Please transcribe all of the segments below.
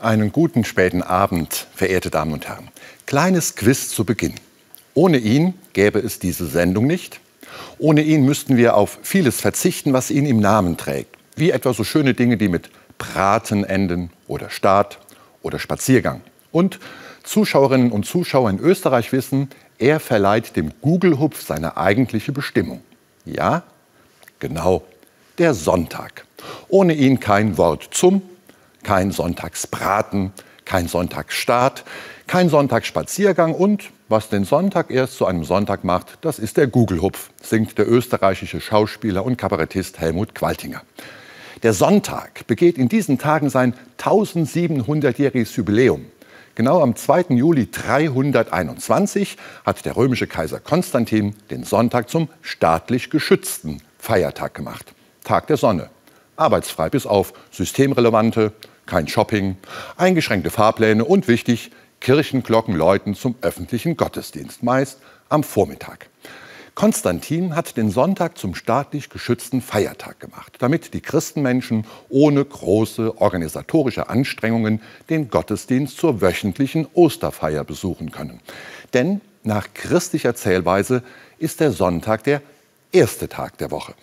Einen guten späten Abend, verehrte Damen und Herren. Kleines Quiz zu Beginn. Ohne ihn gäbe es diese Sendung nicht. Ohne ihn müssten wir auf vieles verzichten, was ihn im Namen trägt. Wie etwa so schöne Dinge, die mit Braten enden oder Start oder Spaziergang. Und Zuschauerinnen und Zuschauer in Österreich wissen, er verleiht dem Google-Hupf seine eigentliche Bestimmung. Ja, genau, der Sonntag. Ohne ihn kein Wort zum, kein Sonntagsbraten, kein Sonntagsstart, kein Sonntagsspaziergang und was den Sonntag erst zu einem Sonntag macht, das ist der Google-Hupf, singt der österreichische Schauspieler und Kabarettist Helmut Qualtinger. Der Sonntag begeht in diesen Tagen sein 1700-jähriges Jubiläum. Genau am 2. Juli 321 hat der römische Kaiser Konstantin den Sonntag zum staatlich geschützten Feiertag gemacht. Tag der Sonne. Arbeitsfrei bis auf systemrelevante, kein Shopping, eingeschränkte Fahrpläne und wichtig, Kirchenglocken läuten zum öffentlichen Gottesdienst, meist am Vormittag. Konstantin hat den Sonntag zum staatlich geschützten Feiertag gemacht, damit die Christenmenschen ohne große organisatorische Anstrengungen den Gottesdienst zur wöchentlichen Osterfeier besuchen können. Denn nach christlicher Zählweise ist der Sonntag der erste Tag der Woche.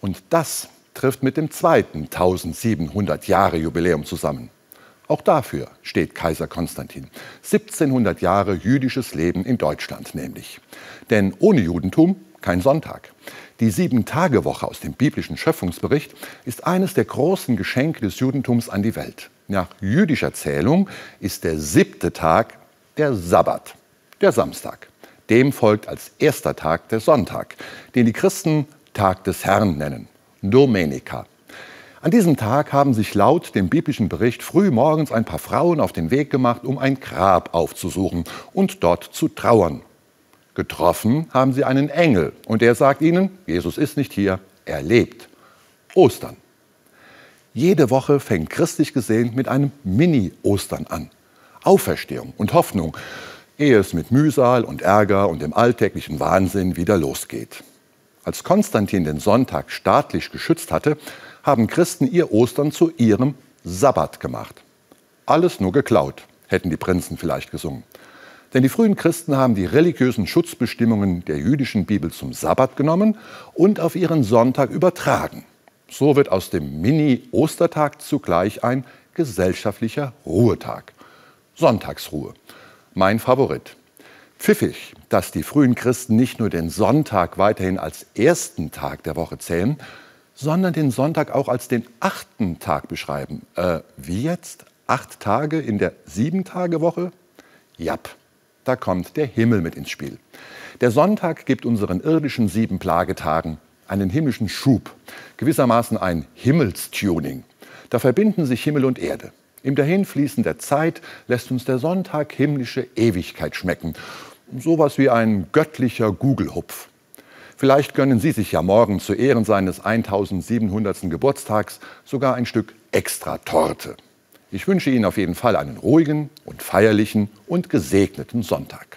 Und das trifft mit dem zweiten 1700 Jahre Jubiläum zusammen. Auch dafür steht Kaiser Konstantin. 1700 Jahre jüdisches Leben in Deutschland nämlich. Denn ohne Judentum kein Sonntag. Die Sieben-Tage-Woche aus dem biblischen Schöpfungsbericht ist eines der großen Geschenke des Judentums an die Welt. Nach jüdischer Zählung ist der siebte Tag der Sabbat, der Samstag. Dem folgt als erster Tag der Sonntag, den die Christen Tag des Herrn nennen, Domenica. An diesem Tag haben sich laut dem biblischen Bericht früh morgens ein paar Frauen auf den Weg gemacht, um ein Grab aufzusuchen und dort zu trauern. Getroffen haben sie einen Engel und der sagt ihnen, Jesus ist nicht hier, er lebt. Ostern. Jede Woche fängt christlich gesehen mit einem Mini-Ostern an. Auferstehung und Hoffnung, ehe es mit Mühsal und Ärger und dem alltäglichen Wahnsinn wieder losgeht. Als Konstantin den Sonntag staatlich geschützt hatte, haben Christen ihr Ostern zu ihrem Sabbat gemacht. Alles nur geklaut, hätten die Prinzen vielleicht gesungen. Denn die frühen Christen haben die religiösen Schutzbestimmungen der jüdischen Bibel zum Sabbat genommen und auf ihren Sonntag übertragen. So wird aus dem Mini-Ostertag zugleich ein gesellschaftlicher Ruhetag. Sonntagsruhe. Mein Favorit. Pfiffig, dass die frühen Christen nicht nur den Sonntag weiterhin als ersten Tag der Woche zählen, sondern den Sonntag auch als den achten Tag beschreiben. Äh, wie jetzt? Acht Tage in der Sieben-Tage-Woche? Jap, da kommt der Himmel mit ins Spiel. Der Sonntag gibt unseren irdischen sieben Plagetagen einen himmlischen Schub, gewissermaßen ein Himmelstuning. Da verbinden sich Himmel und Erde. Im Dahinfließen der Zeit lässt uns der Sonntag himmlische Ewigkeit schmecken. Sowas wie ein göttlicher Gugelhupf. Vielleicht gönnen Sie sich ja morgen zu Ehren seines 1700. Geburtstags sogar ein Stück extra Torte. Ich wünsche Ihnen auf jeden Fall einen ruhigen und feierlichen und gesegneten Sonntag.